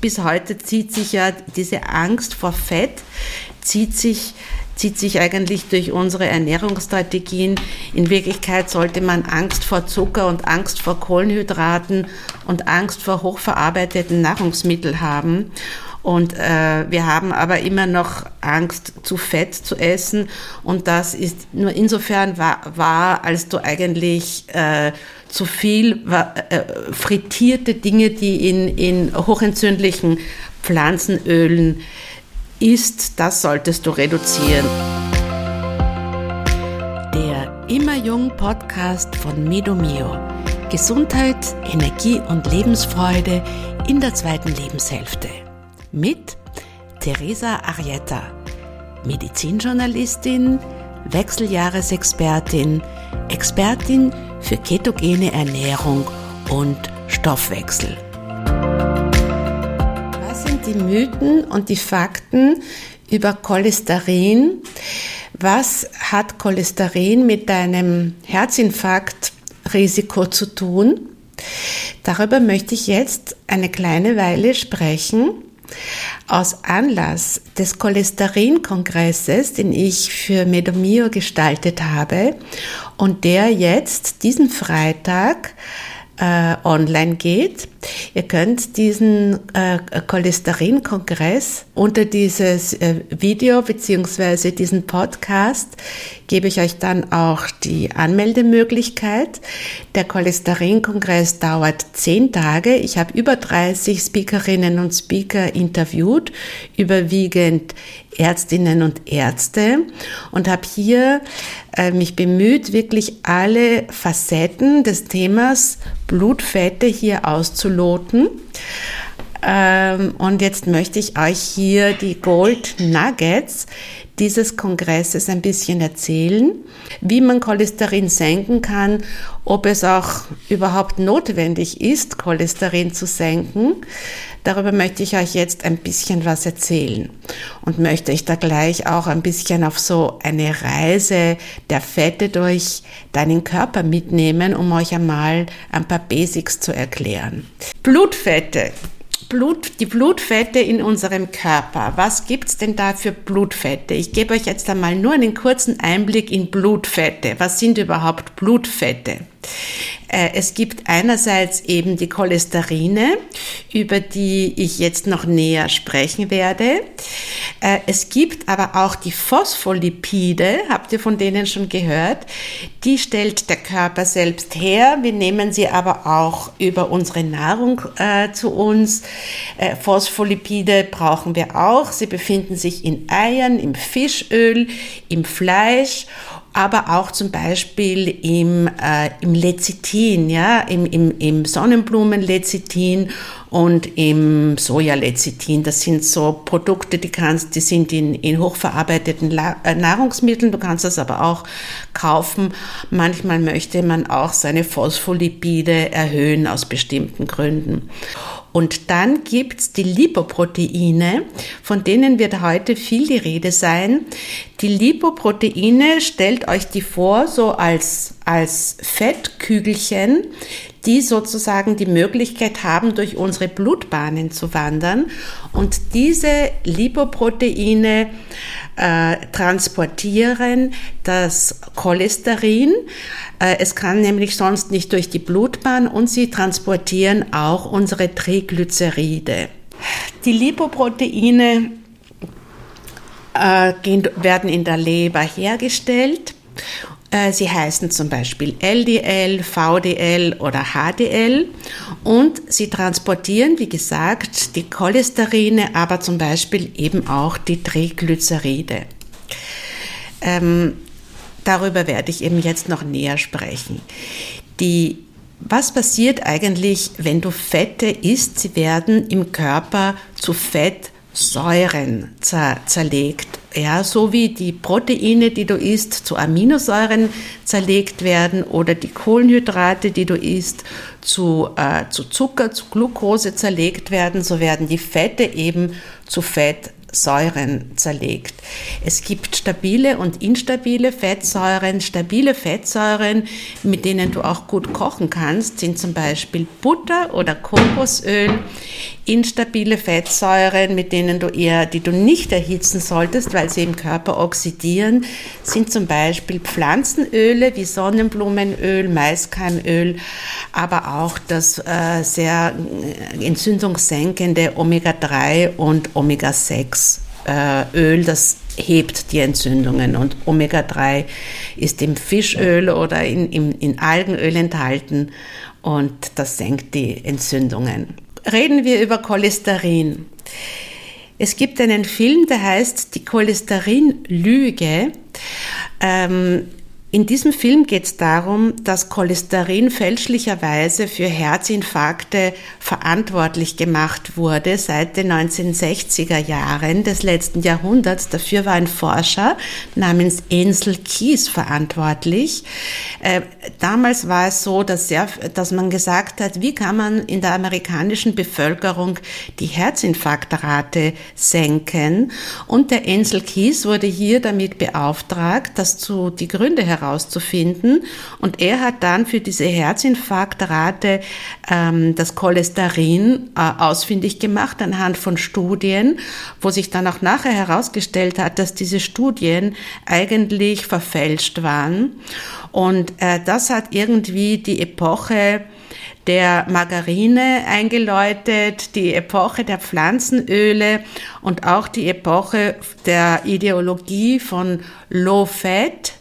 Bis heute zieht sich ja diese Angst vor Fett, zieht sich, zieht sich eigentlich durch unsere Ernährungsstrategien. In Wirklichkeit sollte man Angst vor Zucker und Angst vor Kohlenhydraten und Angst vor hochverarbeiteten Nahrungsmitteln haben. Und äh, wir haben aber immer noch Angst, zu Fett zu essen. Und das ist nur insofern wahr, wahr als du eigentlich äh, zu viel äh, frittierte Dinge, die in, in hochentzündlichen Pflanzenölen isst, das solltest du reduzieren. Der Immer Jung Podcast von Medomio. Gesundheit, Energie und Lebensfreude in der zweiten Lebenshälfte. Mit Teresa Arietta, Medizinjournalistin, Wechseljahresexpertin, Expertin für ketogene Ernährung und Stoffwechsel. Was sind die Mythen und die Fakten über Cholesterin? Was hat Cholesterin mit deinem Herzinfarktrisiko zu tun? Darüber möchte ich jetzt eine kleine Weile sprechen. Aus Anlass des Cholesterin-Kongresses, den ich für Medomio gestaltet habe und der jetzt diesen Freitag äh, online geht. Ihr könnt diesen äh, Cholesterin-Kongress unter dieses äh, Video beziehungsweise diesen Podcast gebe ich euch dann auch die Anmeldemöglichkeit. Der Cholesterin-Kongress dauert zehn Tage. Ich habe über 30 Speakerinnen und Speaker interviewt, überwiegend Ärztinnen und Ärzte und habe hier äh, mich bemüht, wirklich alle Facetten des Themas Blutfette hier auszuloten. Ähm, und jetzt möchte ich euch hier die Gold Nuggets dieses Kongresses ein bisschen erzählen, wie man Cholesterin senken kann, ob es auch überhaupt notwendig ist, Cholesterin zu senken. Darüber möchte ich euch jetzt ein bisschen was erzählen und möchte ich da gleich auch ein bisschen auf so eine Reise der Fette durch deinen Körper mitnehmen, um euch einmal ein paar Basics zu erklären. Blutfette Blut, die Blutfette in unserem Körper. Was gibt's denn da für Blutfette? Ich gebe euch jetzt einmal nur einen kurzen Einblick in Blutfette. Was sind überhaupt Blutfette? Äh, es gibt einerseits eben die Cholesterine, über die ich jetzt noch näher sprechen werde. Äh, es gibt aber auch die Phospholipide, habt ihr von denen schon gehört? Die stellt der Körper selbst her. Wir nehmen sie aber auch über unsere Nahrung äh, zu uns. Phospholipide brauchen wir auch. Sie befinden sich in Eiern, im Fischöl, im Fleisch aber auch zum Beispiel im, äh, im Lecithin, ja, im, im, im Sonnenblumenlecithin und im Sojalecithin. Das sind so Produkte, die kannst, die sind in, in hochverarbeiteten La äh, Nahrungsmitteln. Du kannst das aber auch kaufen. Manchmal möchte man auch seine Phospholipide erhöhen aus bestimmten Gründen. Und dann gibt's die Lipoproteine, von denen wird heute viel die Rede sein. Die Lipoproteine, stellt euch die vor, so als, als Fettkügelchen, die sozusagen die Möglichkeit haben, durch unsere Blutbahnen zu wandern. Und diese Lipoproteine äh, transportieren das Cholesterin. Äh, es kann nämlich sonst nicht durch die Blutbahn und sie transportieren auch unsere Triglyceride. Die Lipoproteine äh, gehen, werden in der Leber hergestellt sie heißen zum Beispiel LDL, VDL oder HDL und sie transportieren, wie gesagt, die Cholesterine, aber zum Beispiel eben auch die Triglyceride. Ähm, darüber werde ich eben jetzt noch näher sprechen. Die was passiert eigentlich, wenn du Fette isst? Sie werden im Körper zu Fettsäuren zer zerlegt ja, so wie die Proteine, die du isst, zu Aminosäuren zerlegt werden oder die Kohlenhydrate, die du isst, zu, äh, zu Zucker, zu Glucose zerlegt werden, so werden die Fette eben zu Fett Säuren zerlegt. Es gibt stabile und instabile Fettsäuren. Stabile Fettsäuren, mit denen du auch gut kochen kannst, sind zum Beispiel Butter oder Kokosöl. Instabile Fettsäuren, mit denen du eher, die du nicht erhitzen solltest, weil sie im Körper oxidieren, sind zum Beispiel Pflanzenöle wie Sonnenblumenöl, Maiskeimöl, aber auch das äh, sehr äh, entzündungssenkende Omega-3 und Omega-6 äh, Öl, das hebt die Entzündungen und Omega-3 ist im Fischöl oder in, in, in Algenöl enthalten und das senkt die Entzündungen. Reden wir über Cholesterin. Es gibt einen Film, der heißt Die Cholesterin-Lüge. Ähm, in diesem Film geht es darum, dass Cholesterin fälschlicherweise für Herzinfarkte verantwortlich gemacht wurde seit den 1960er Jahren des letzten Jahrhunderts. Dafür war ein Forscher namens Ensel Kies verantwortlich. Äh, damals war es so, dass, sehr, dass man gesagt hat, wie kann man in der amerikanischen Bevölkerung die Herzinfarktrate senken? Und der Ensel Kies wurde hier damit beauftragt, dass zu die Gründe herauszufinden. Und er hat dann für diese Herzinfarktrate ähm, das Cholesterin äh, ausfindig gemacht anhand von Studien, wo sich dann auch nachher herausgestellt hat, dass diese Studien eigentlich verfälscht waren. Und äh, das hat irgendwie die Epoche der Margarine eingeläutet, die Epoche der Pflanzenöle und auch die Epoche der Ideologie von Low Fat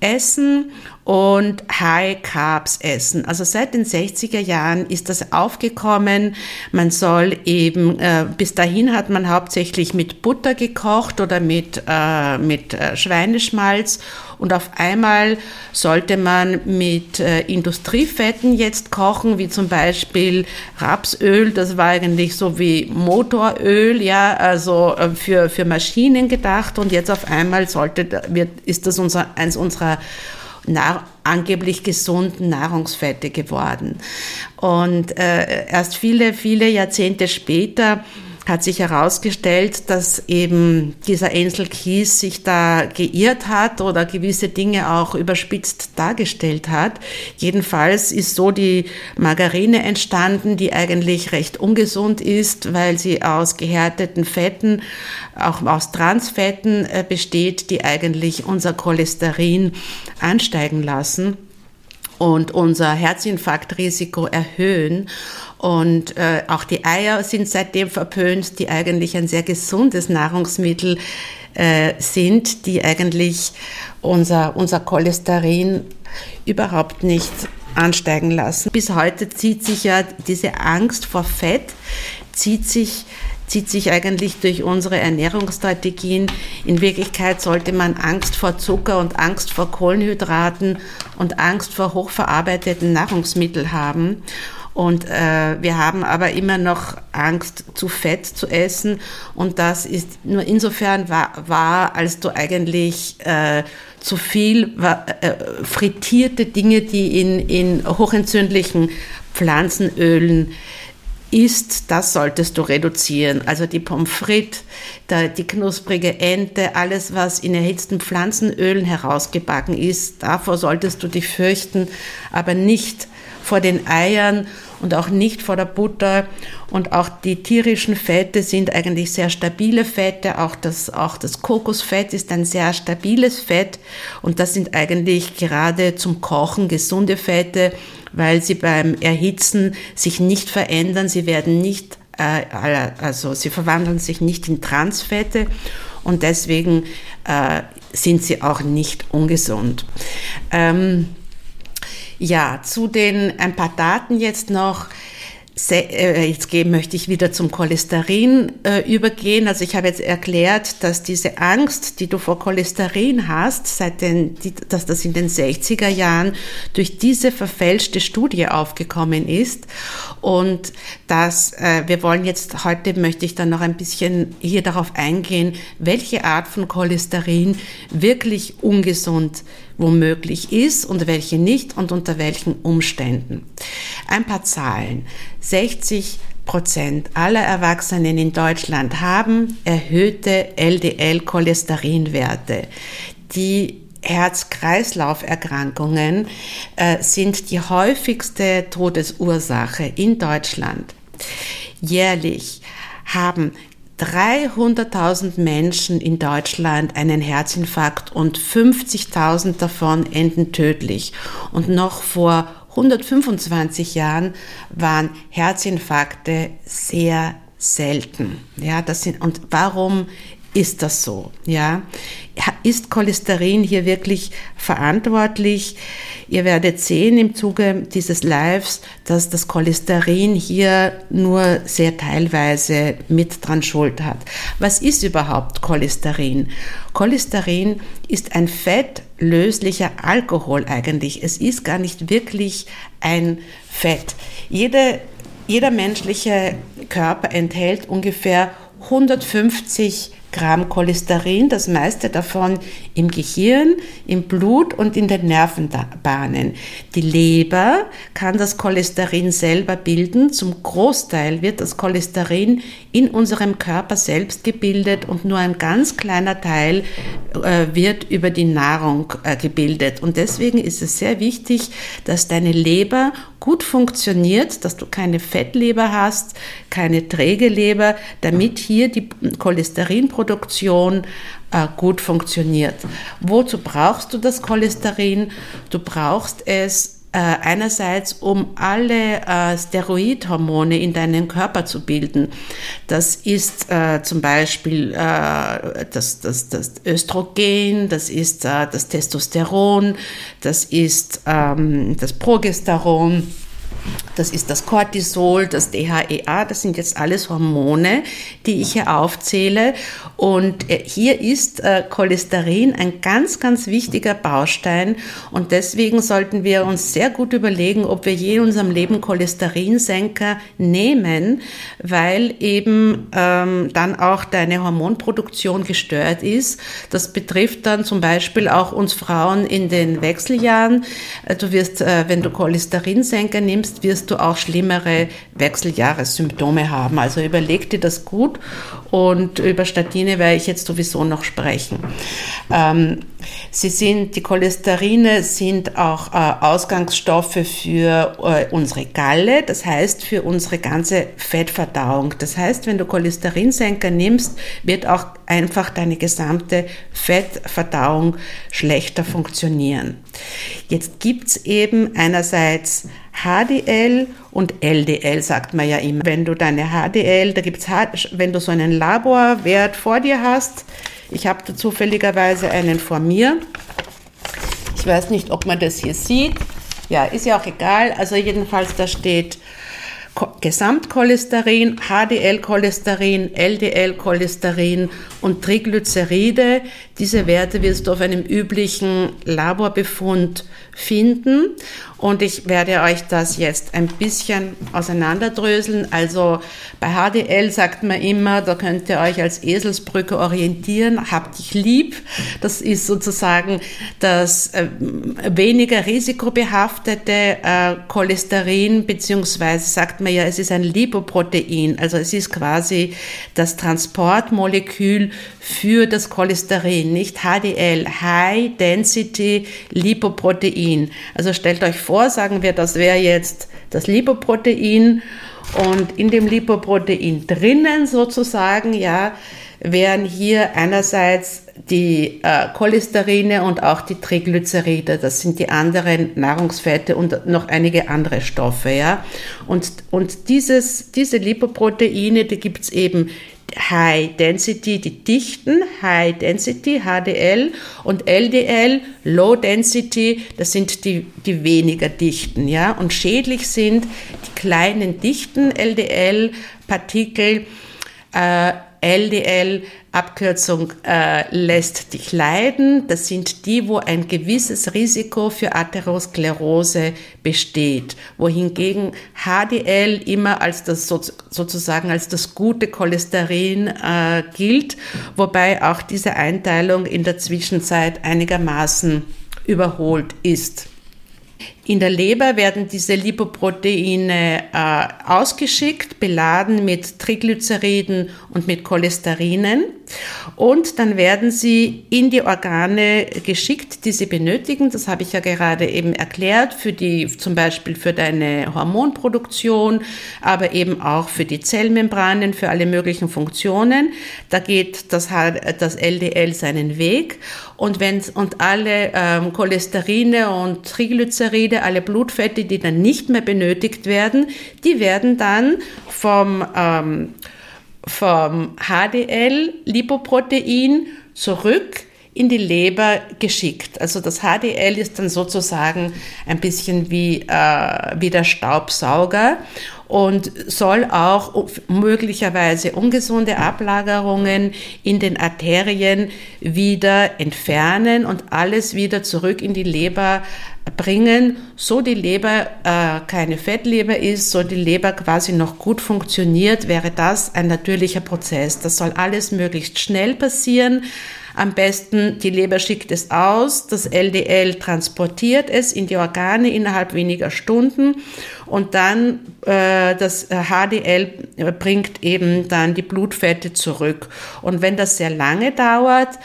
essen und High Carbs essen. Also seit den 60er Jahren ist das aufgekommen. Man soll eben, äh, bis dahin hat man hauptsächlich mit Butter gekocht oder mit, äh, mit äh, Schweineschmalz und auf einmal sollte man mit äh, Industriefetten jetzt kochen, wie zum Beispiel Rapsöl, das war eigentlich so wie Motoröl, ja, also äh, für, für Maschinen gedacht und jetzt auf einmal sollte, wird, ist das unser, eins unserer Nahr angeblich gesunden Nahrungsfette geworden. Und äh, erst viele, viele Jahrzehnte später hat sich herausgestellt, dass eben dieser Ansel Keys sich da geirrt hat oder gewisse Dinge auch überspitzt dargestellt hat. Jedenfalls ist so die Margarine entstanden, die eigentlich recht ungesund ist, weil sie aus gehärteten Fetten, auch aus Transfetten äh, besteht, die eigentlich unser Cholesterin ansteigen lassen und unser Herzinfarktrisiko erhöhen. Und äh, auch die Eier sind seitdem verpönt, die eigentlich ein sehr gesundes Nahrungsmittel äh, sind, die eigentlich unser, unser Cholesterin überhaupt nicht ansteigen lassen. Bis heute zieht sich ja diese Angst vor Fett, zieht sich zieht sich eigentlich durch unsere Ernährungsstrategien. In Wirklichkeit sollte man Angst vor Zucker und Angst vor Kohlenhydraten und Angst vor hochverarbeiteten Nahrungsmitteln haben. Und äh, wir haben aber immer noch Angst, zu Fett zu essen. Und das ist nur insofern wahr, als du eigentlich äh, zu viel äh, frittierte Dinge, die in, in hochentzündlichen Pflanzenölen isst, das solltest du reduzieren. Also die Pommes frites, die knusprige Ente, alles, was in erhitzten Pflanzenölen herausgebacken ist, davor solltest du dich fürchten, aber nicht vor den Eiern und auch nicht vor der Butter. Und auch die tierischen Fette sind eigentlich sehr stabile Fette. Auch das, auch das Kokosfett ist ein sehr stabiles Fett. Und das sind eigentlich gerade zum Kochen gesunde Fette, weil sie beim Erhitzen sich nicht verändern. Sie werden nicht, äh, also sie verwandeln sich nicht in Transfette. Und deswegen äh, sind sie auch nicht ungesund. Ähm, ja, zu den ein paar Daten jetzt noch. Äh, jetzt möchte ich wieder zum Cholesterin äh, übergehen. Also ich habe jetzt erklärt, dass diese Angst, die du vor Cholesterin hast, seit den, dass das in den 60er Jahren durch diese verfälschte Studie aufgekommen ist. Und dass äh, wir wollen jetzt heute möchte ich dann noch ein bisschen hier darauf eingehen, welche Art von Cholesterin wirklich ungesund womöglich ist und welche nicht und unter welchen Umständen. Ein paar Zahlen. 60 Prozent aller Erwachsenen in Deutschland haben erhöhte LDL-Cholesterinwerte. Die Herz-Kreislauf-Erkrankungen äh, sind die häufigste Todesursache in Deutschland. Jährlich haben 300.000 Menschen in Deutschland einen Herzinfarkt und 50.000 davon enden tödlich. Und noch vor 125 Jahren waren Herzinfarkte sehr selten. Ja, das sind, und warum ist das so? Ja, ist Cholesterin hier wirklich verantwortlich? Ihr werdet sehen im Zuge dieses Lives, dass das Cholesterin hier nur sehr teilweise mit dran schuld hat. Was ist überhaupt Cholesterin? Cholesterin ist ein fettlöslicher Alkohol eigentlich. Es ist gar nicht wirklich ein Fett. Jede, jeder menschliche Körper enthält ungefähr 150 Gramm Cholesterin, das meiste davon im Gehirn, im Blut und in den Nervenbahnen. Die Leber kann das Cholesterin selber bilden. Zum Großteil wird das Cholesterin in unserem Körper selbst gebildet und nur ein ganz kleiner Teil äh, wird über die Nahrung äh, gebildet. Und deswegen ist es sehr wichtig, dass deine Leber gut funktioniert, dass du keine Fettleber hast, keine träge Leber, damit hier die Cholesterinproduktion äh, gut funktioniert. Wozu brauchst du das Cholesterin? Du brauchst es einerseits, um alle äh, Steroidhormone in deinen Körper zu bilden. Das ist äh, zum Beispiel äh, das, das, das Östrogen, das ist äh, das Testosteron, das ist ähm, das Progesteron. Das ist das Cortisol, das DHEA, das sind jetzt alles Hormone, die ich hier aufzähle. Und äh, hier ist äh, Cholesterin ein ganz, ganz wichtiger Baustein. Und deswegen sollten wir uns sehr gut überlegen, ob wir je in unserem Leben Cholesterinsenker nehmen, weil eben ähm, dann auch deine Hormonproduktion gestört ist. Das betrifft dann zum Beispiel auch uns Frauen in den Wechseljahren. Äh, du wirst, äh, wenn du Cholesterinsenker nimmst, wirst du auch schlimmere Wechseljahressymptome haben. Also überleg dir das gut und über Statine werde ich jetzt sowieso noch sprechen. Ähm, sie sind, die Cholesterine sind auch äh, Ausgangsstoffe für äh, unsere Galle, das heißt für unsere ganze Fettverdauung. Das heißt, wenn du Cholesterinsenker nimmst, wird auch einfach deine gesamte Fettverdauung schlechter funktionieren. Jetzt gibt's eben einerseits HDL und LDL, sagt man ja immer. Wenn du deine HDL, da gibt's, wenn du so einen Laborwert vor dir hast, ich habe da zufälligerweise einen vor mir. Ich weiß nicht, ob man das hier sieht. Ja, ist ja auch egal. Also jedenfalls, da steht Gesamtcholesterin, HDL-Cholesterin, LDL-Cholesterin und Triglyceride. Diese Werte wirst du auf einem üblichen Laborbefund finden. Und ich werde euch das jetzt ein bisschen auseinanderdröseln. Also bei HDL sagt man immer, da könnt ihr euch als Eselsbrücke orientieren, habt dich lieb. Das ist sozusagen das äh, weniger risikobehaftete äh, Cholesterin, beziehungsweise sagt man ja, es ist ein Lipoprotein. Also es ist quasi das Transportmolekül für das Cholesterin, nicht HDL, High Density Lipoprotein. Also stellt euch vor, sagen wir, das wäre jetzt das Lipoprotein und in dem Lipoprotein drinnen sozusagen, ja, wären hier einerseits die äh, Cholesterine und auch die Triglyceride, das sind die anderen Nahrungsfette und noch einige andere Stoffe, ja. Und, und dieses, diese Lipoproteine, die gibt's eben High Density, die dichten, High Density, HDL und LDL, Low Density, das sind die, die weniger dichten, ja. Und schädlich sind die kleinen dichten LDL-Partikel, äh, LDL, Abkürzung äh, lässt dich leiden. Das sind die, wo ein gewisses Risiko für Atherosklerose besteht, wohingegen HDL immer als das sozusagen als das gute Cholesterin äh, gilt, wobei auch diese Einteilung in der Zwischenzeit einigermaßen überholt ist. In der Leber werden diese Lipoproteine äh, ausgeschickt, beladen mit Triglyceriden und mit Cholesterinen. Und dann werden sie in die Organe geschickt, die sie benötigen. Das habe ich ja gerade eben erklärt, für die, zum Beispiel für deine Hormonproduktion, aber eben auch für die Zellmembranen, für alle möglichen Funktionen. Da geht das, das LDL seinen Weg. Und wenn, und alle ähm, Cholesterine und Triglyceride alle Blutfette, die dann nicht mehr benötigt werden, die werden dann vom, ähm, vom HDL-Lipoprotein zurück in die Leber geschickt. Also das HDL ist dann sozusagen ein bisschen wie, äh, wie der Staubsauger und soll auch möglicherweise ungesunde Ablagerungen in den Arterien wieder entfernen und alles wieder zurück in die Leber bringen, so die Leber äh, keine Fettleber ist, so die Leber quasi noch gut funktioniert, wäre das ein natürlicher Prozess. Das soll alles möglichst schnell passieren. Am besten die Leber schickt es aus, das LDL transportiert es in die Organe innerhalb weniger Stunden und dann äh, das HDL bringt eben dann die Blutfette zurück. Und wenn das sehr lange dauert,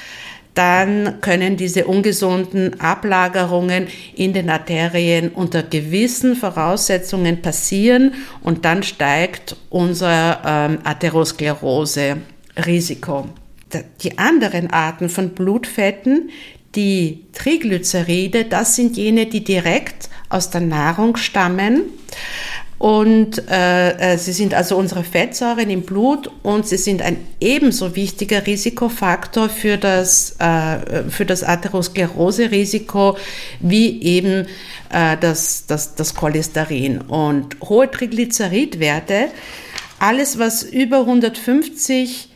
dann können diese ungesunden Ablagerungen in den Arterien unter gewissen Voraussetzungen passieren und dann steigt unser ähm, Atherosklerose-Risiko. Die anderen Arten von Blutfetten, die Triglyceride, das sind jene, die direkt aus der Nahrung stammen. Und äh, äh, sie sind also unsere Fettsäuren im Blut und sie sind ein ebenso wichtiger Risikofaktor für das, äh, für das Atherosklerose-Risiko wie eben äh, das, das, das Cholesterin. Und hohe Triglyceridwerte, alles was über 150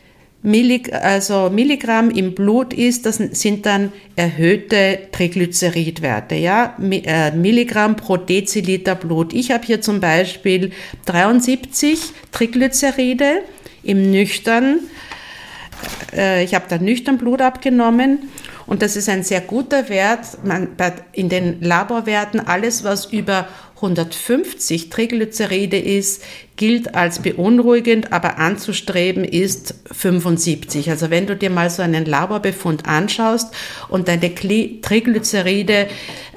Millig also Milligramm im Blut ist, das sind dann erhöhte Triglyceridwerte, ja, äh, Milligramm pro Deziliter Blut. Ich habe hier zum Beispiel 73 Triglyceride im nüchtern, äh, ich habe da nüchtern Blut abgenommen und das ist ein sehr guter Wert. Man, in den Laborwerten alles, was über 150 Triglyceride ist, gilt als beunruhigend, aber anzustreben ist 75. Also wenn du dir mal so einen Laborbefund anschaust und deine Triglyceride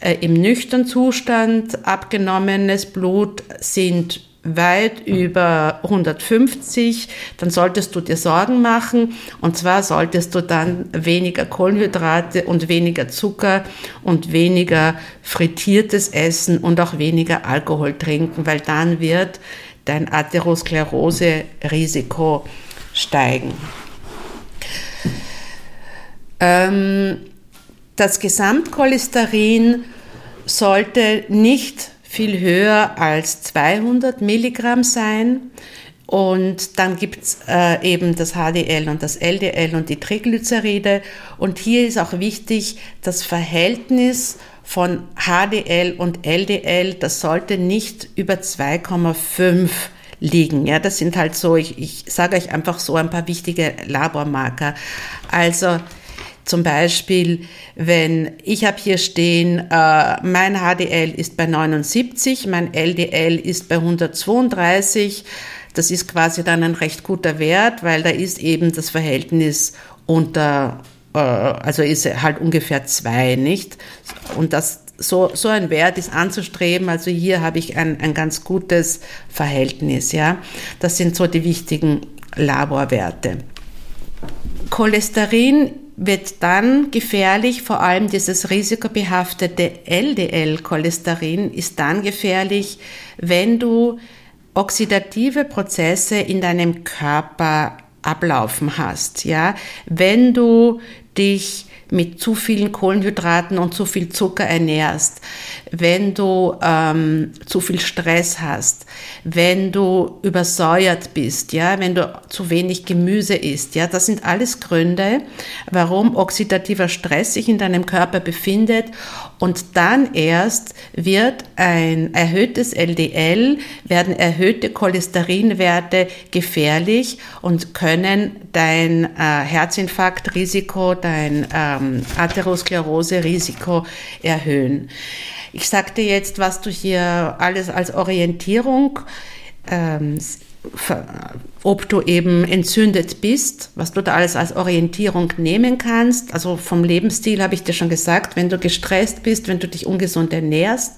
äh, im nüchtern Zustand abgenommenes Blut sind weit über 150, dann solltest du dir Sorgen machen. Und zwar solltest du dann weniger Kohlenhydrate und weniger Zucker und weniger frittiertes Essen und auch weniger Alkohol trinken, weil dann wird dein Atherosklerose-Risiko steigen. Ähm, das Gesamtcholesterin sollte nicht viel höher als 200 Milligramm sein. Und dann gibt's äh, eben das HDL und das LDL und die Triglyceride. Und hier ist auch wichtig, das Verhältnis von HDL und LDL, das sollte nicht über 2,5 liegen. Ja, das sind halt so, ich, ich sage euch einfach so ein paar wichtige Labormarker. Also zum Beispiel, wenn ich habe hier stehen, äh, mein HDL ist bei 79, mein LDL ist bei 132. Das ist quasi dann ein recht guter Wert, weil da ist eben das Verhältnis unter, äh, also ist halt ungefähr zwei, nicht? Und das, so, so ein Wert ist anzustreben. Also hier habe ich ein, ein ganz gutes Verhältnis, ja. Das sind so die wichtigen Laborwerte. Cholesterin wird dann gefährlich, vor allem dieses risikobehaftete LDL-Cholesterin ist dann gefährlich, wenn du oxidative Prozesse in deinem Körper ablaufen hast, ja, wenn du dich mit zu vielen Kohlenhydraten und zu viel Zucker ernährst, wenn du ähm, zu viel Stress hast, wenn du übersäuert bist, ja, wenn du zu wenig Gemüse isst, ja, das sind alles Gründe, warum oxidativer Stress sich in deinem Körper befindet und dann erst wird ein erhöhtes LDL, werden erhöhte Cholesterinwerte gefährlich und können dein äh, Herzinfarktrisiko, dein ähm, Atherosklerose-Risiko erhöhen. Ich sagte jetzt, was du hier alles als Orientierung ähm, ob du eben entzündet bist, was du da alles als Orientierung nehmen kannst. Also vom Lebensstil habe ich dir schon gesagt, wenn du gestresst bist, wenn du dich ungesund ernährst.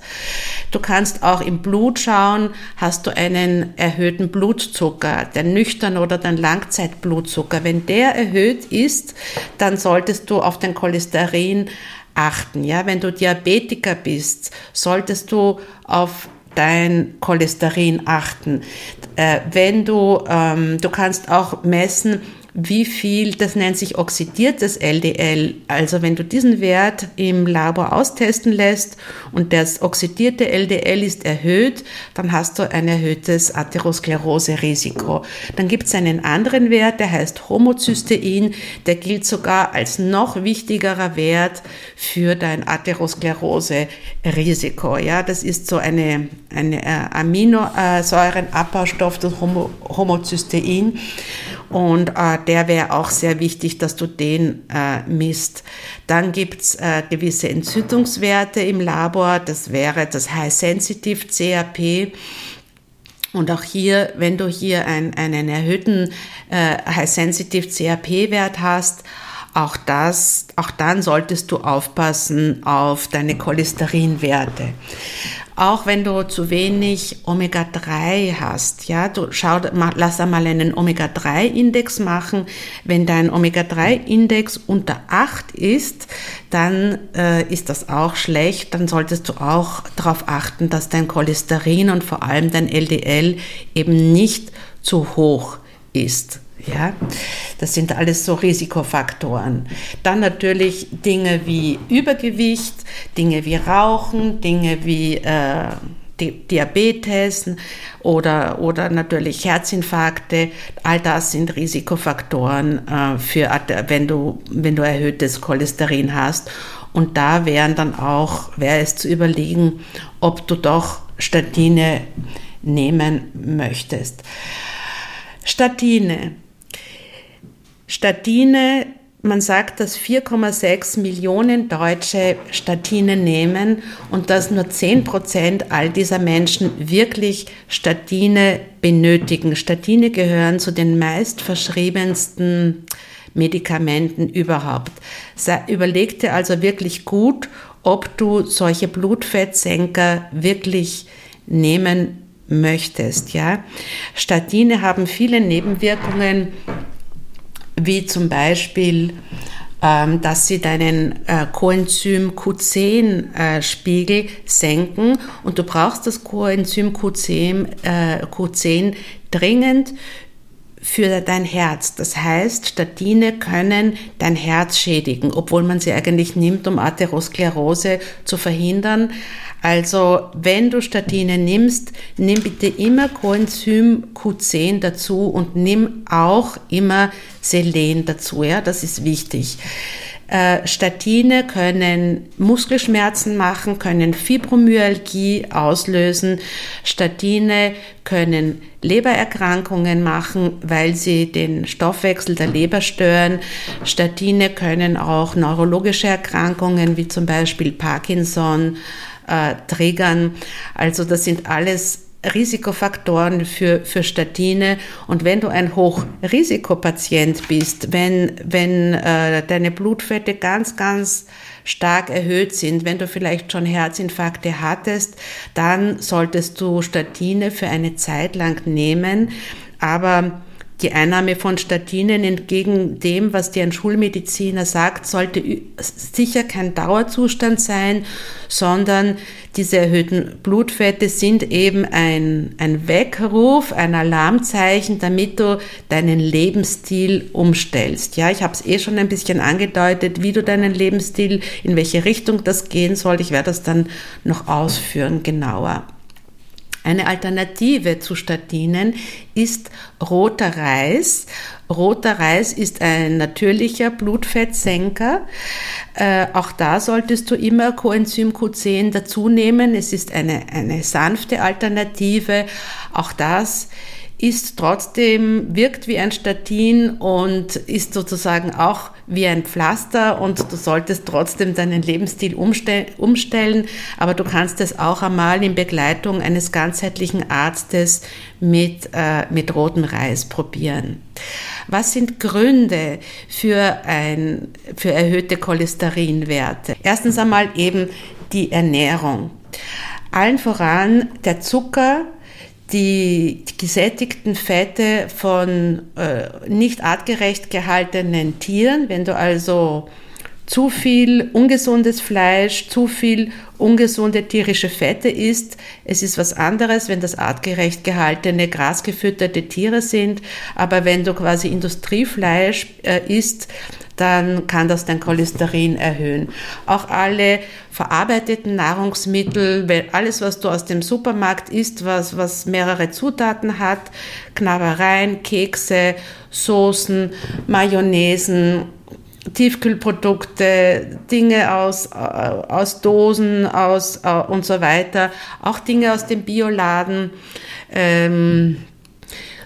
Du kannst auch im Blut schauen, hast du einen erhöhten Blutzucker, der nüchtern oder dein Langzeitblutzucker. Wenn der erhöht ist, dann solltest du auf den Cholesterin achten. Ja, wenn du Diabetiker bist, solltest du auf dein Cholesterin achten. Äh, wenn du, ähm, du kannst auch messen, wie viel, das nennt sich oxidiertes LDL. Also wenn du diesen Wert im Labor austesten lässt und das oxidierte LDL ist erhöht, dann hast du ein erhöhtes Atherosklerose-Risiko. Dann gibt es einen anderen Wert, der heißt Homozystein, der gilt sogar als noch wichtigerer Wert für dein Atherosklerose-Risiko. Ja, das ist so eine, eine äh, Aminosäurenabbaustoff, das Homo, Homozystein. Und äh, der wäre auch sehr wichtig, dass du den äh, misst. Dann gibt's äh, gewisse Entzündungswerte im Labor. Das wäre das High Sensitive CRP. Und auch hier, wenn du hier ein, einen erhöhten äh, High Sensitive CRP-Wert hast, auch das, auch dann solltest du aufpassen auf deine Cholesterinwerte auch wenn du zu wenig Omega-3 hast, ja, du schau, lass einmal einen Omega-3-Index machen. Wenn dein Omega-3-Index unter 8 ist, dann äh, ist das auch schlecht. Dann solltest du auch darauf achten, dass dein Cholesterin und vor allem dein LDL eben nicht zu hoch ist. Ja, das sind alles so Risikofaktoren. Dann natürlich Dinge wie Übergewicht, Dinge wie Rauchen, Dinge wie äh, Diabetes oder, oder natürlich Herzinfarkte. All das sind Risikofaktoren, äh, für, wenn, du, wenn du erhöhtes Cholesterin hast. Und da wären dann auch, wäre es zu überlegen, ob du doch Statine nehmen möchtest. Statine Statine, man sagt, dass 4,6 Millionen Deutsche Statine nehmen und dass nur 10 Prozent all dieser Menschen wirklich Statine benötigen. Statine gehören zu den meist verschriebensten Medikamenten überhaupt. Überleg dir also wirklich gut, ob du solche Blutfettsenker wirklich nehmen möchtest, ja. Statine haben viele Nebenwirkungen, wie zum Beispiel, ähm, dass sie deinen äh, Coenzym Q10-Spiegel äh, senken und du brauchst das Coenzym Q10, äh, Q10 dringend für dein Herz. Das heißt, Statine können dein Herz schädigen, obwohl man sie eigentlich nimmt, um Atherosklerose zu verhindern. Also, wenn du Statine nimmst, nimm bitte immer Coenzym Q10 dazu und nimm auch immer Selen dazu. Ja, das ist wichtig. Äh, Statine können Muskelschmerzen machen, können Fibromyalgie auslösen. Statine können Lebererkrankungen machen, weil sie den Stoffwechsel der Leber stören. Statine können auch neurologische Erkrankungen wie zum Beispiel Parkinson äh, triggern. Also das sind alles Risikofaktoren für, für Statine. Und wenn du ein Hochrisikopatient bist, wenn, wenn äh, deine Blutfette ganz, ganz stark erhöht sind, wenn du vielleicht schon Herzinfarkte hattest, dann solltest du Statine für eine Zeit lang nehmen. Aber die Einnahme von Statinen entgegen dem, was dir ein Schulmediziner sagt, sollte sicher kein Dauerzustand sein, sondern diese erhöhten Blutfette sind eben ein, ein Weckruf, ein Alarmzeichen, damit du deinen Lebensstil umstellst. Ja, ich habe es eh schon ein bisschen angedeutet, wie du deinen Lebensstil, in welche Richtung das gehen soll. Ich werde das dann noch ausführen genauer. Eine Alternative zu Statinen ist roter Reis. Roter Reis ist ein natürlicher Blutfettsenker. Äh, auch da solltest du immer Coenzym Q10 dazu nehmen. Es ist eine, eine sanfte Alternative. Auch das ist trotzdem, wirkt wie ein Statin und ist sozusagen auch wie ein Pflaster und du solltest trotzdem deinen Lebensstil umstellen, aber du kannst es auch einmal in Begleitung eines ganzheitlichen Arztes mit, äh, mit rotem Reis probieren. Was sind Gründe für, ein, für erhöhte Cholesterinwerte? Erstens einmal eben die Ernährung. Allen voran der Zucker, die gesättigten Fette von äh, nicht artgerecht gehaltenen Tieren, wenn du also zu viel ungesundes Fleisch, zu viel ungesunde tierische Fette isst. Es ist was anderes, wenn das artgerecht gehaltene, grasgefütterte Tiere sind. Aber wenn du quasi Industriefleisch äh, isst, dann kann das dein Cholesterin erhöhen. Auch alle verarbeiteten Nahrungsmittel, alles, was du aus dem Supermarkt isst, was, was mehrere Zutaten hat, Knabbereien, Kekse, Soßen, Mayonnaisen, Tiefkühlprodukte, Dinge aus, äh, aus Dosen aus, äh, und so weiter, auch Dinge aus dem Bioladen, ähm,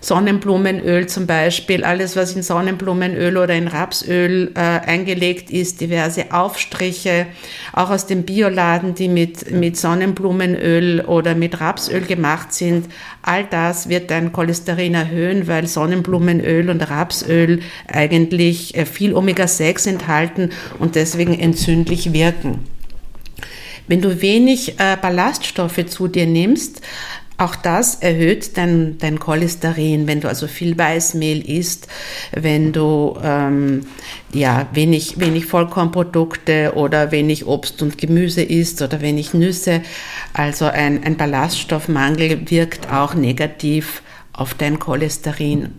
Sonnenblumenöl zum Beispiel, alles was in Sonnenblumenöl oder in Rapsöl äh, eingelegt ist, diverse Aufstriche, auch aus dem Bioladen, die mit, mit Sonnenblumenöl oder mit Rapsöl gemacht sind, all das wird dein Cholesterin erhöhen, weil Sonnenblumenöl und Rapsöl eigentlich äh, viel Omega-6 enthalten und deswegen entzündlich wirken. Wenn du wenig äh, Ballaststoffe zu dir nimmst, auch das erhöht dein, dein Cholesterin, wenn du also viel Weißmehl isst, wenn du ähm, ja, wenig, wenig Vollkornprodukte oder wenig Obst und Gemüse isst oder wenig Nüsse. Also ein, ein Ballaststoffmangel wirkt auch negativ auf dein Cholesterin.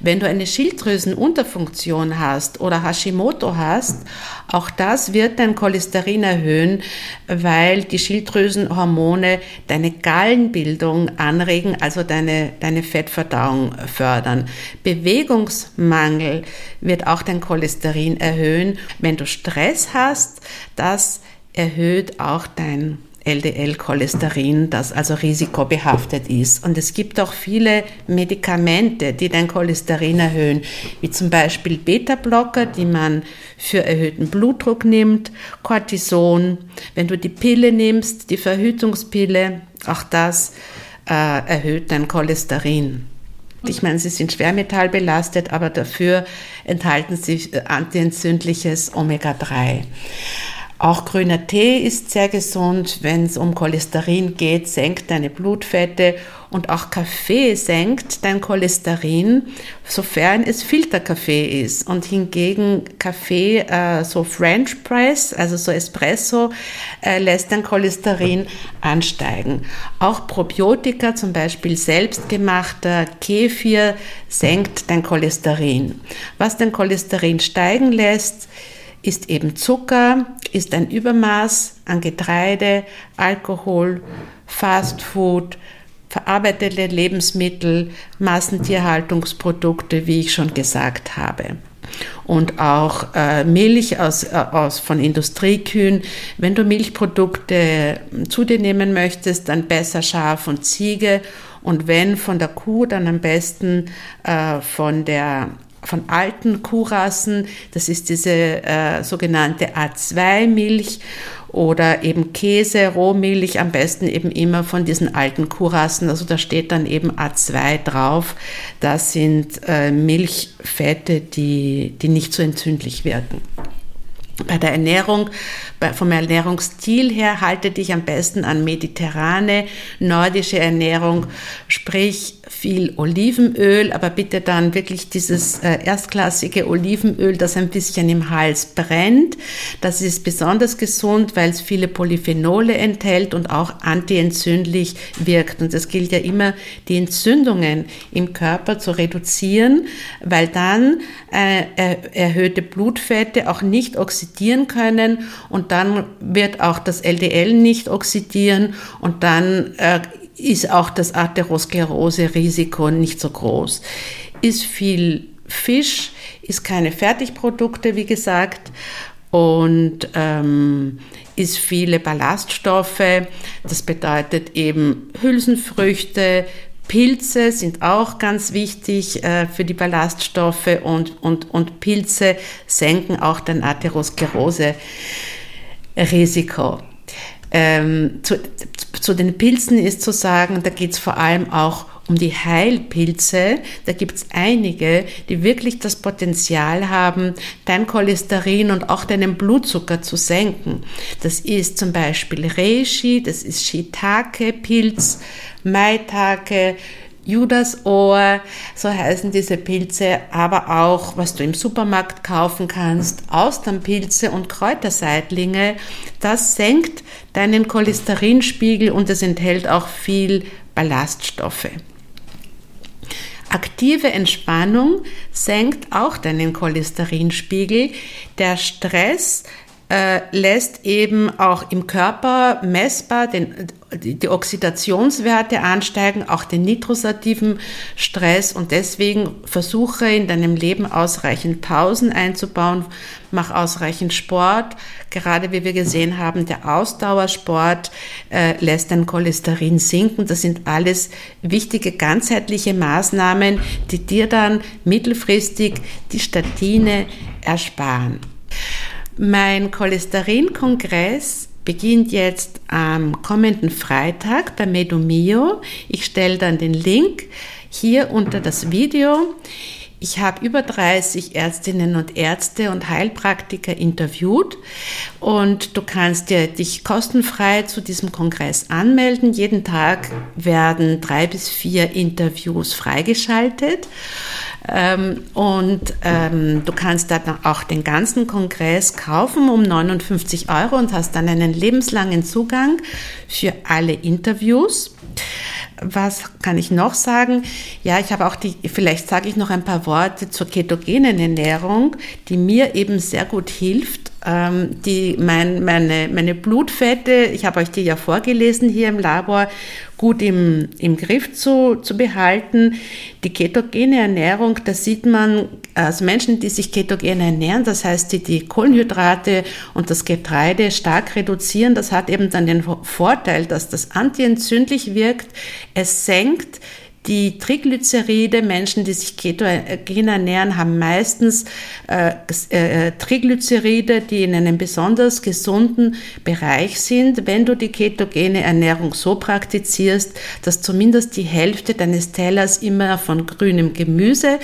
Wenn du eine Schilddrüsenunterfunktion hast oder Hashimoto hast, auch das wird dein Cholesterin erhöhen, weil die Schilddrüsenhormone deine Gallenbildung anregen, also deine, deine Fettverdauung fördern. Bewegungsmangel wird auch dein Cholesterin erhöhen. Wenn du Stress hast, das erhöht auch dein LDL-Cholesterin, das also risikobehaftet ist. Und es gibt auch viele Medikamente, die dein Cholesterin erhöhen, wie zum Beispiel Beta-Blocker, die man für erhöhten Blutdruck nimmt, Cortison. Wenn du die Pille nimmst, die Verhütungspille, auch das äh, erhöht dein Cholesterin. Ich meine, sie sind schwermetallbelastet, aber dafür enthalten sie antientzündliches Omega-3. Auch grüner Tee ist sehr gesund, wenn es um Cholesterin geht, senkt deine Blutfette und auch Kaffee senkt dein Cholesterin, sofern es Filterkaffee ist. Und hingegen Kaffee, äh, so French Press, also so Espresso, äh, lässt dein Cholesterin ansteigen. Auch Probiotika, zum Beispiel selbstgemachter Kefir, senkt dein Cholesterin. Was dein Cholesterin steigen lässt, ist eben Zucker, ist ein Übermaß an Getreide, Alkohol, Fastfood, verarbeitete Lebensmittel, Massentierhaltungsprodukte, wie ich schon gesagt habe. Und auch äh, Milch aus, äh, aus, von Industriekühen. Wenn du Milchprodukte zu dir nehmen möchtest, dann besser Schaf und Ziege. Und wenn von der Kuh, dann am besten äh, von der von alten Kuhrassen, das ist diese äh, sogenannte A2-Milch oder eben Käse, Rohmilch, am besten eben immer von diesen alten Kuhrassen. Also da steht dann eben A2 drauf. Das sind äh, Milchfette, die, die nicht so entzündlich wirken. Bei der Ernährung, vom Ernährungsstil her, halte dich am besten an mediterrane, nordische Ernährung, sprich viel Olivenöl, aber bitte dann wirklich dieses äh, erstklassige Olivenöl, das ein bisschen im Hals brennt. Das ist besonders gesund, weil es viele Polyphenole enthält und auch antientzündlich wirkt. Und es gilt ja immer, die Entzündungen im Körper zu reduzieren, weil dann äh, erhöhte Blutfette auch nicht oxidieren können und dann wird auch das LDL nicht oxidieren und dann äh, ist auch das Atherosklerose-Risiko nicht so groß. Ist viel Fisch, ist keine Fertigprodukte, wie gesagt, und ähm, ist viele Ballaststoffe. Das bedeutet eben Hülsenfrüchte, Pilze sind auch ganz wichtig äh, für die Ballaststoffe und, und, und Pilze senken auch den Atherosklerose-Risiko. Ähm, zu, zu den Pilzen ist zu sagen, da geht es vor allem auch um die Heilpilze. Da gibt es einige, die wirklich das Potenzial haben, dein Cholesterin und auch deinen Blutzucker zu senken. Das ist zum Beispiel Reishi, das ist Shiitake-Pilz, Maitake, Judasohr, so heißen diese Pilze, aber auch, was du im Supermarkt kaufen kannst, Austernpilze und Kräuterseitlinge. Das senkt deinen Cholesterinspiegel und es enthält auch viel Ballaststoffe. Aktive Entspannung senkt auch deinen Cholesterinspiegel. Der Stress äh, lässt eben auch im Körper messbar den, die Oxidationswerte ansteigen, auch den nitrosativen Stress und deswegen versuche in deinem Leben ausreichend Pausen einzubauen, mach ausreichend Sport. Gerade wie wir gesehen haben, der Ausdauersport äh, lässt dein Cholesterin sinken. Das sind alles wichtige ganzheitliche Maßnahmen, die dir dann mittelfristig die Statine ersparen. Mein Cholesterin-Kongress beginnt jetzt am kommenden Freitag bei Medomio. Ich stelle dann den Link hier unter das Video. Ich habe über 30 Ärztinnen und Ärzte und Heilpraktiker interviewt und du kannst dir dich kostenfrei zu diesem Kongress anmelden. Jeden Tag werden drei bis vier Interviews freigeschaltet. Ähm, und ähm, du kannst dann auch den ganzen Kongress kaufen um 59 Euro und hast dann einen lebenslangen Zugang für alle Interviews. Was kann ich noch sagen? Ja, ich habe auch die, vielleicht sage ich noch ein paar Worte zur ketogenen Ernährung, die mir eben sehr gut hilft, ähm, die mein, meine, meine Blutfette, ich habe euch die ja vorgelesen hier im Labor, gut im, im Griff zu, zu behalten. Die ketogene Ernährung, da sieht man, also Menschen, die sich ketogen ernähren, das heißt, die die Kohlenhydrate und das Getreide stark reduzieren, das hat eben dann den Vorteil, dass das antientzündlich wirkt. Es senkt die Triglyceride, Menschen, die sich ketogen ernähren, haben meistens äh, äh, Triglyceride, die in einem besonders gesunden Bereich sind. Wenn du die ketogene Ernährung so praktizierst, dass zumindest die Hälfte deines Tellers immer von grünem Gemüse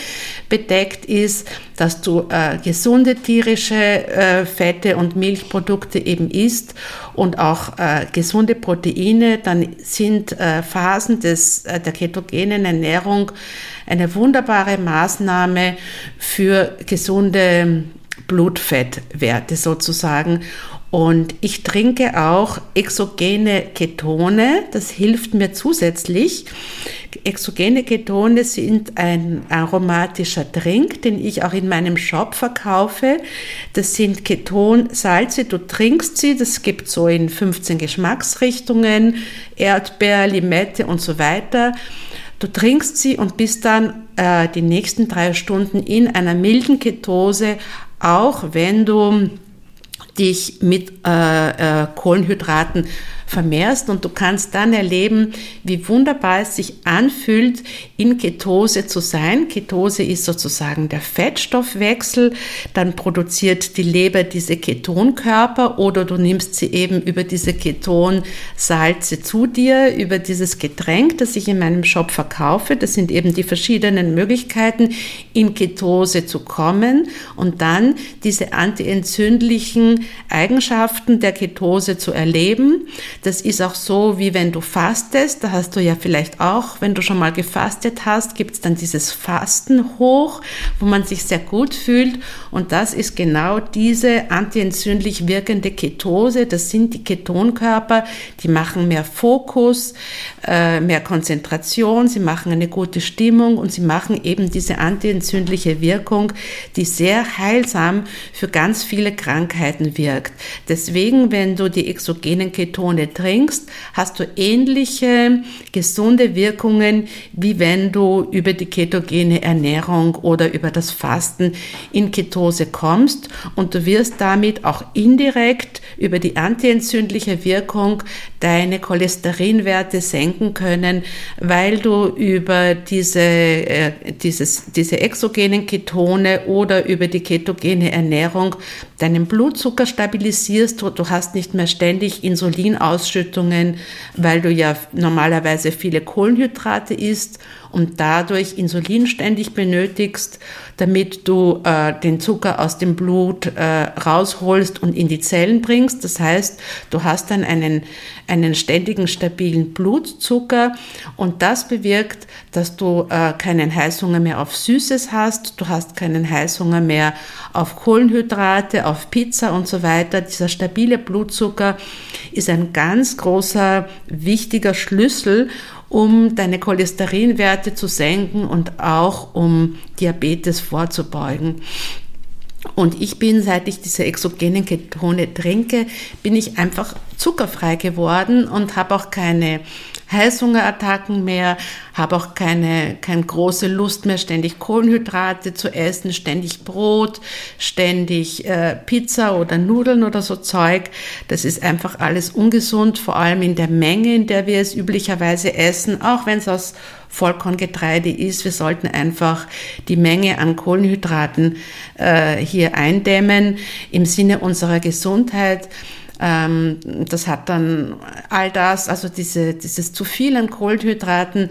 bedeckt ist, dass du äh, gesunde tierische äh, Fette und Milchprodukte eben isst und auch äh, gesunde Proteine, dann sind äh, Phasen des, äh, der ketogenen Ernährung eine wunderbare Maßnahme für gesunde Blutfettwerte sozusagen. Und ich trinke auch exogene Ketone, das hilft mir zusätzlich. Exogene Ketone sind ein aromatischer Drink, den ich auch in meinem Shop verkaufe. Das sind Ketonsalze, du trinkst sie, das gibt so in 15 Geschmacksrichtungen, Erdbeer, Limette und so weiter. Du trinkst sie und bist dann äh, die nächsten drei Stunden in einer milden Ketose, auch wenn du dich mit äh, äh, Kohlenhydraten vermehrst und du kannst dann erleben, wie wunderbar es sich anfühlt, in Ketose zu sein. Ketose ist sozusagen der Fettstoffwechsel, dann produziert die Leber diese Ketonkörper oder du nimmst sie eben über diese Ketonsalze zu dir, über dieses Getränk, das ich in meinem Shop verkaufe. Das sind eben die verschiedenen Möglichkeiten, in Ketose zu kommen und dann diese antientzündlichen Eigenschaften der Ketose zu erleben. Das ist auch so, wie wenn du fastest. Da hast du ja vielleicht auch, wenn du schon mal gefastet hast, gibt es dann dieses Fasten hoch, wo man sich sehr gut fühlt. Und das ist genau diese antientzündlich wirkende Ketose. Das sind die Ketonkörper, die machen mehr Fokus, äh, mehr Konzentration, sie machen eine gute Stimmung und sie machen eben diese antientzündliche Wirkung, die sehr heilsam für ganz viele Krankheiten wirkt. Deswegen, wenn du die exogenen Ketone Trinkst, hast du ähnliche gesunde Wirkungen, wie wenn du über die ketogene Ernährung oder über das Fasten in Ketose kommst und du wirst damit auch indirekt über die antientzündliche Wirkung deine Cholesterinwerte senken können, weil du über diese, äh, dieses, diese exogenen Ketone oder über die ketogene Ernährung deinen Blutzucker stabilisierst. Du hast nicht mehr ständig Insulinausschüttungen, weil du ja normalerweise viele Kohlenhydrate isst und dadurch Insulin ständig benötigst, damit du äh, den Zucker aus dem Blut äh, rausholst und in die Zellen bringst. Das heißt, du hast dann einen, einen ständigen, stabilen Blutzucker und das bewirkt, dass du äh, keinen Heißhunger mehr auf Süßes hast, du hast keinen Heißhunger mehr auf Kohlenhydrate, auf Pizza und so weiter. Dieser stabile Blutzucker ist ein ganz großer, wichtiger Schlüssel, um deine Cholesterinwerte zu senken und auch um Diabetes vorzubeugen. Und ich bin, seit ich diese exogenen Ketone trinke, bin ich einfach zuckerfrei geworden und habe auch keine Heißhungerattacken mehr, habe auch keine, keine große Lust mehr, ständig Kohlenhydrate zu essen, ständig Brot, ständig äh, Pizza oder Nudeln oder so Zeug. Das ist einfach alles ungesund, vor allem in der Menge, in der wir es üblicherweise essen, auch wenn es aus Vollkorngetreide ist. Wir sollten einfach die Menge an Kohlenhydraten äh, hier eindämmen im Sinne unserer Gesundheit. Ähm, das hat dann all das, also diese, dieses zu viel an Kohlenhydraten,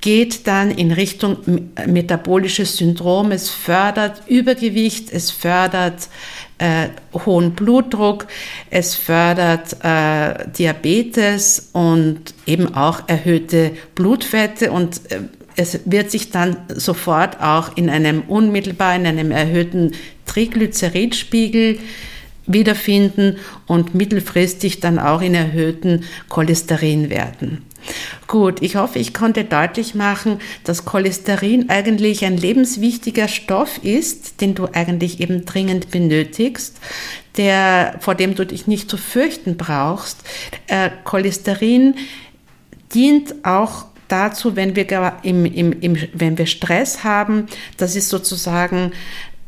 geht dann in Richtung metabolisches Syndrom. Es fördert Übergewicht, es fördert äh, hohen Blutdruck, es fördert äh, Diabetes und eben auch erhöhte Blutfette und äh, es wird sich dann sofort auch in einem unmittelbar, in einem erhöhten Triglyceridspiegel wiederfinden und mittelfristig dann auch in erhöhten Cholesterinwerten. Gut, ich hoffe, ich konnte deutlich machen, dass Cholesterin eigentlich ein lebenswichtiger Stoff ist, den du eigentlich eben dringend benötigst, der, vor dem du dich nicht zu fürchten brauchst. Äh, Cholesterin dient auch dazu, wenn wir, im, im, im, wenn wir Stress haben, das ist sozusagen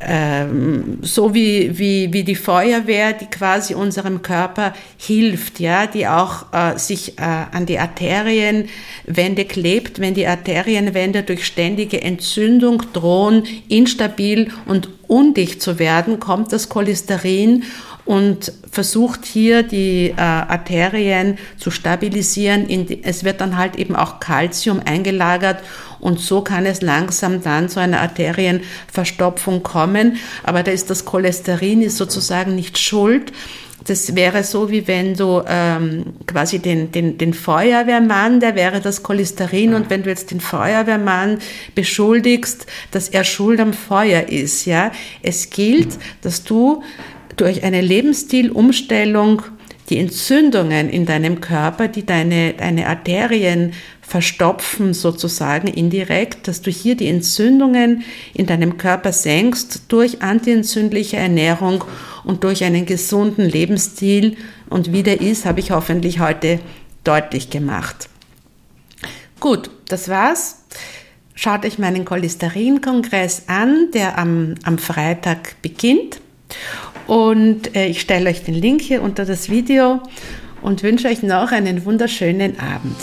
ähm, so wie, wie, wie die Feuerwehr, die quasi unserem Körper hilft, ja, die auch äh, sich äh, an die Arterienwände klebt, wenn die Arterienwände durch ständige Entzündung drohen, instabil und undicht zu werden, kommt das Cholesterin und versucht hier die äh, Arterien zu stabilisieren. Die, es wird dann halt eben auch Calcium eingelagert und so kann es langsam dann zu einer Arterienverstopfung kommen. Aber da ist das Cholesterin ist sozusagen nicht schuld. Das wäre so, wie wenn du ähm, quasi den, den, den Feuerwehrmann, der wäre das Cholesterin, und wenn du jetzt den Feuerwehrmann beschuldigst, dass er schuld am Feuer ist, ja. Es gilt, dass du durch eine Lebensstilumstellung die Entzündungen in deinem Körper, die deine, deine Arterien verstopfen sozusagen indirekt, dass du hier die Entzündungen in deinem Körper senkst durch antientzündliche Ernährung und durch einen gesunden Lebensstil. Und wie der ist, habe ich hoffentlich heute deutlich gemacht. Gut, das war's. Schaut euch meinen Cholesterin-Kongress an, der am, am Freitag beginnt. Und äh, ich stelle euch den Link hier unter das Video und wünsche euch noch einen wunderschönen Abend.